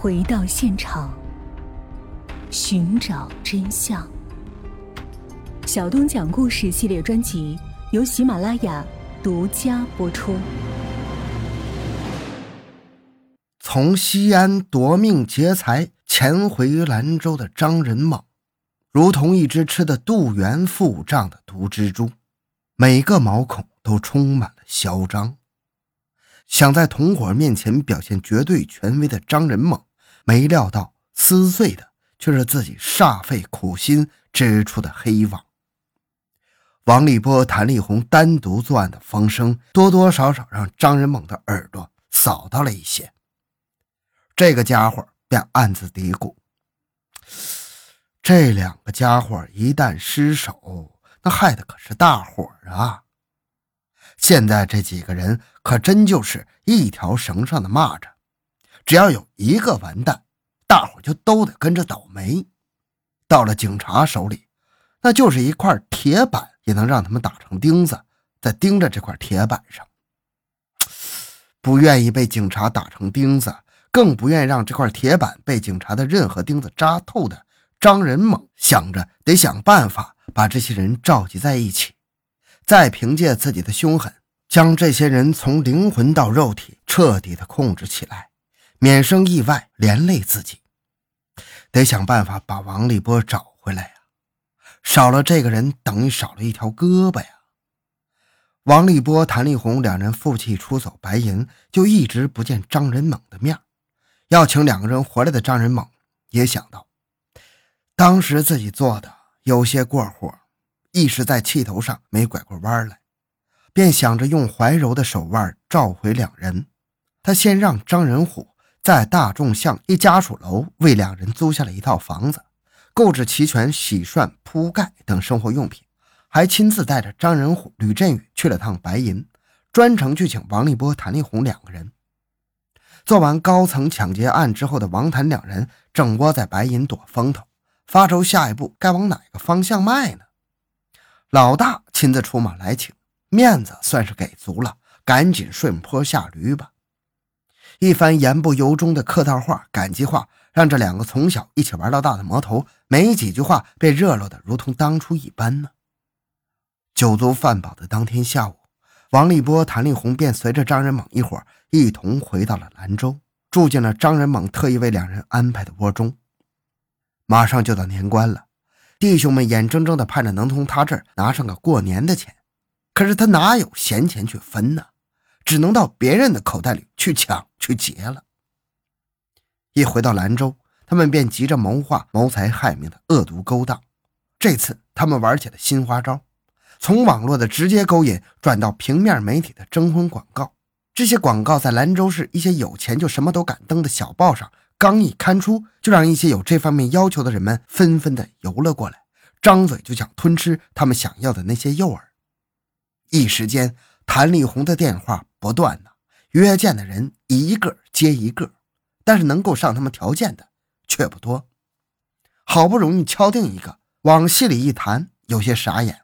回到现场，寻找真相。小东讲故事系列专辑由喜马拉雅独家播出。从西安夺命劫财潜回兰州的张仁猛，如同一只吃的肚圆腹胀的毒蜘蛛，每个毛孔都充满了嚣张。想在同伙面前表现绝对权威的张仁猛，没料到撕碎的却是自己煞费苦心织出的黑网。王立波、谭立红单独作案的风声，多多少少让张仁猛的耳朵扫到了一些。这个家伙便暗自嘀咕：这两个家伙一旦失手，那害的可是大伙啊！现在这几个人可真就是一条绳上的蚂蚱，只要有一个完蛋，大伙就都得跟着倒霉。到了警察手里，那就是一块铁板，也能让他们打成钉子，再钉着这块铁板上。不愿意被警察打成钉子，更不愿意让这块铁板被警察的任何钉子扎透的张仁猛，想着得想办法把这些人召集在一起。再凭借自己的凶狠，将这些人从灵魂到肉体彻底的控制起来，免生意外，连累自己。得想办法把王立波找回来呀！少了这个人，等于少了一条胳膊呀。王立波、谭立红两人负气出走白银，就一直不见张仁猛的面。要请两个人回来的张仁猛也想到，当时自己做的有些过火。一时在气头上没拐过弯来，便想着用怀柔的手腕召回两人。他先让张仁虎在大众巷一家属楼为两人租下了一套房子，购置齐全洗涮铺盖等生活用品，还亲自带着张仁虎、吕振宇去了趟白银，专程去请王立波、谭立红两个人。做完高层抢劫案之后的王谭两人正窝在白银躲风头，发愁下一步该往哪个方向迈呢？老大亲自出马来请，面子算是给足了，赶紧顺坡下驴吧。一番言不由衷的客套话、感激话，让这两个从小一起玩到大的魔头，没几句话便热络的如同当初一般呢。酒足饭饱的当天下午，王立波、谭立红便随着张仁猛一伙一同回到了兰州，住进了张仁猛特意为两人安排的窝中。马上就到年关了。弟兄们眼睁睁的盼着能从他这儿拿上个过年的钱，可是他哪有闲钱去分呢？只能到别人的口袋里去抢去劫了。一回到兰州，他们便急着谋划谋财害命的恶毒勾当。这次他们玩起了新花招，从网络的直接勾引转到平面媒体的征婚广告。这些广告在兰州市一些有钱就什么都敢登的小报上。刚一刊出，就让一些有这方面要求的人们纷纷的游了过来，张嘴就想吞吃他们想要的那些诱饵。一时间，谭丽红的电话不断，约见的人一个接一个，但是能够上他们条件的却不多。好不容易敲定一个，往戏里一谈，有些傻眼。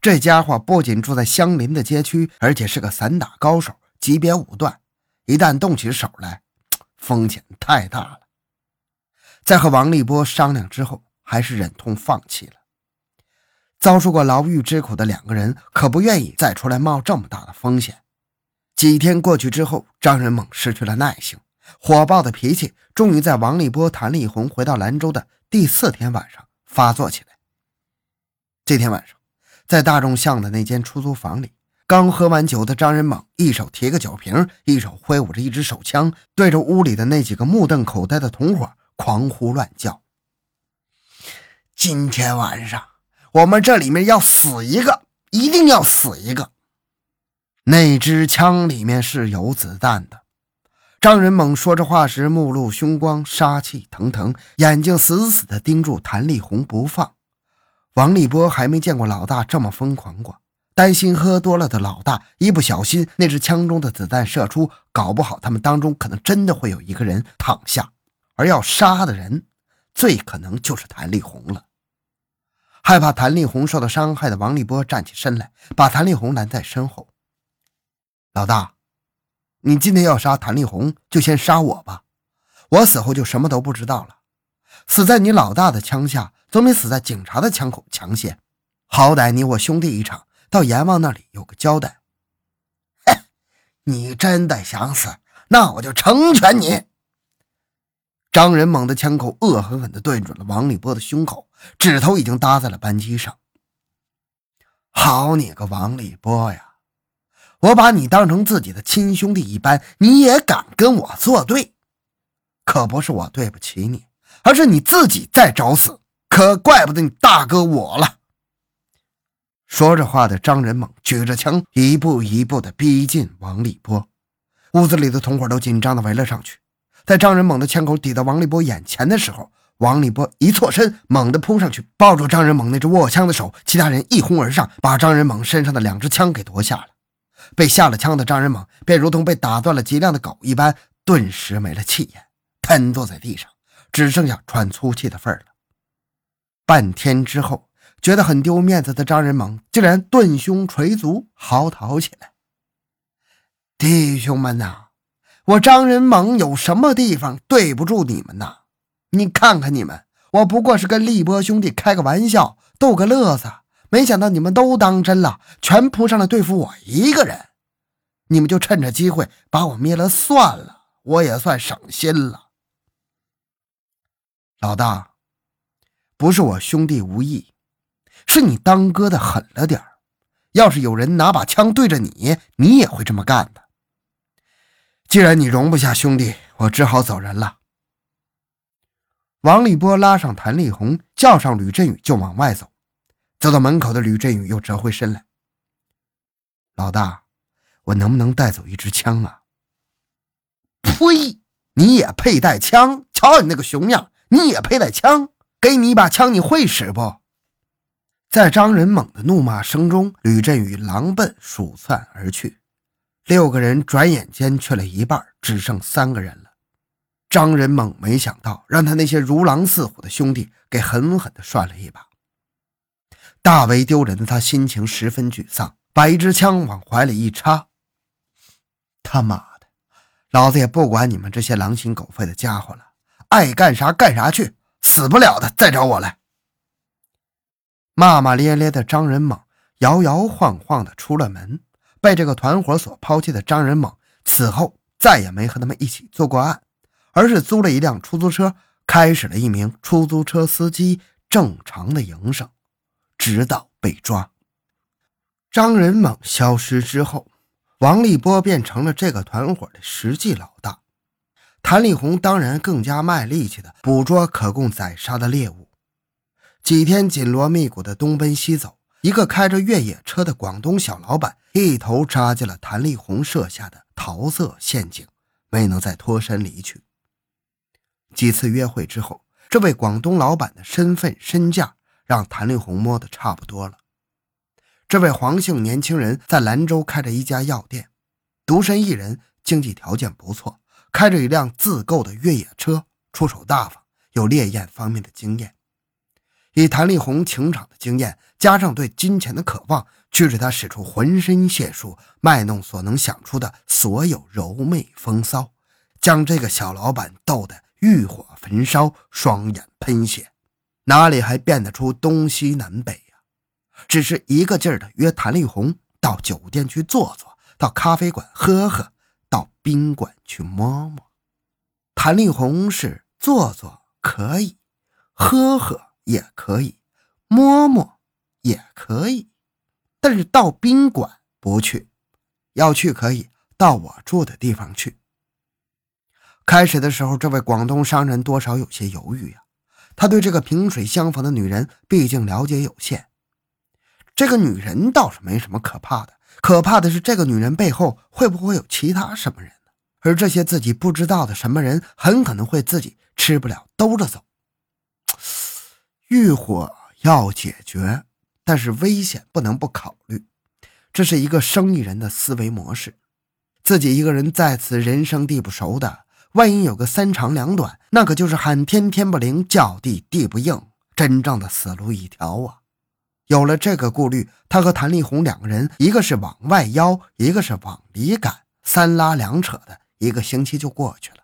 这家伙不仅住在相邻的街区，而且是个散打高手，级别五段，一旦动起手来。风险太大了，在和王立波商量之后，还是忍痛放弃了。遭受过牢狱之苦的两个人可不愿意再出来冒这么大的风险。几天过去之后，张仁猛失去了耐性，火爆的脾气终于在王立波、谭立红回到兰州的第四天晚上发作起来。这天晚上，在大众巷的那间出租房里。刚喝完酒的张仁猛，一手提个酒瓶，一手挥舞着一支手枪，对着屋里的那几个目瞪口呆的同伙狂呼乱叫：“今天晚上我们这里面要死一个，一定要死一个！”那支枪里面是有子弹的。张仁猛说着话时，目露凶光，杀气腾腾，眼睛死死地盯住谭丽红不放。王立波还没见过老大这么疯狂过。担心喝多了的老大一不小心，那支枪中的子弹射出，搞不好他们当中可能真的会有一个人躺下，而要杀的人，最可能就是谭丽红了。害怕谭丽红受到伤害的王立波站起身来，把谭丽红拦在身后。老大，你今天要杀谭丽红，就先杀我吧，我死后就什么都不知道了。死在你老大的枪下，总比死在警察的枪口强些。好歹你我兄弟一场，到阎王那里有个交代。你真的想死？那我就成全你。张仁猛的枪口恶狠狠地对准了王立波的胸口，指头已经搭在了扳机上。好你个王立波呀！我把你当成自己的亲兄弟一般，你也敢跟我作对？可不是我对不起你，而是你自己在找死。可怪不得你大哥我了。说着话的张仁猛举着枪，一步一步地逼近王立波。屋子里的同伙都紧张地围了上去。在张仁猛的枪口抵到王立波眼前的时候，王立波一错身，猛地扑上去，抱住张仁猛那只握枪的手。其他人一哄而上，把张仁猛身上的两支枪给夺下了。被下了枪的张仁猛便如同被打断了脊梁的狗一般，顿时没了气焰，瘫坐在地上，只剩下喘粗气的份儿了。半天之后，觉得很丢面子的张仁猛竟然顿胸捶足，嚎啕起来：“弟兄们呐，我张仁猛有什么地方对不住你们呐？你看看你们，我不过是跟立波兄弟开个玩笑，逗个乐子。”没想到你们都当真了，全扑上来对付我一个人，你们就趁着机会把我灭了算了，我也算省心了。老大，不是我兄弟无意，是你当哥的狠了点要是有人拿把枪对着你，你也会这么干的。既然你容不下兄弟，我只好走人了。王立波拉上谭丽红，叫上吕振宇，就往外走。走到门口的吕振宇又折回身来：“老大，我能不能带走一支枪啊？”“呸！你也配带枪？瞧你那个熊样，你也配带枪？给你一把枪，你会使不？”在张仁猛的怒骂声中，吕振宇狼奔鼠窜而去。六个人转眼间去了一半，只剩三个人了。张仁猛没想到，让他那些如狼似虎的兄弟给狠狠地涮了一把。大为丢人的他心情十分沮丧，把一支枪往怀里一插。他妈的，老子也不管你们这些狼心狗肺的家伙了，爱干啥干啥去，死不了的再找我来。骂骂咧咧的张仁猛摇摇晃晃的出了门，被这个团伙所抛弃的张仁猛此后再也没和他们一起做过案，而是租了一辆出租车，开始了一名出租车司机正常的营生。直到被抓，张仁猛消失之后，王立波变成了这个团伙的实际老大。谭立红当然更加卖力气的捕捉可供宰杀的猎物，几天紧锣密鼓的东奔西走。一个开着越野车的广东小老板一头扎进了谭立红设下的桃色陷阱，没能再脱身离去。几次约会之后，这位广东老板的身份身价。让谭丽红摸得差不多了。这位黄姓年轻人在兰州开着一家药店，独身一人，经济条件不错，开着一辆自购的越野车，出手大方，有猎艳方面的经验。以谭丽红情场的经验，加上对金钱的渴望，驱使他使出浑身解数，卖弄所能想出的所有柔媚风骚，将这个小老板逗得欲火焚烧，双眼喷血。哪里还辨得出东西南北呀？只是一个劲儿的约谭丽红到酒店去坐坐，到咖啡馆喝喝，到宾馆去摸摸。谭丽红是坐坐可以，喝喝也可以，摸摸也可以，但是到宾馆不去。要去可以到我住的地方去。开始的时候，这位广东商人多少有些犹豫呀。他对这个萍水相逢的女人毕竟了解有限，这个女人倒是没什么可怕的，可怕的是这个女人背后会不会有其他什么人呢？而这些自己不知道的什么人，很可能会自己吃不了兜着走。欲火要解决，但是危险不能不考虑，这是一个生意人的思维模式。自己一个人在此人生地不熟的。万一有个三长两短，那可就是喊天天不灵，叫地地不应，真正的死路一条啊！有了这个顾虑，他和谭丽红两个人，一个是往外邀，一个是往里赶，三拉两扯的，一个星期就过去了。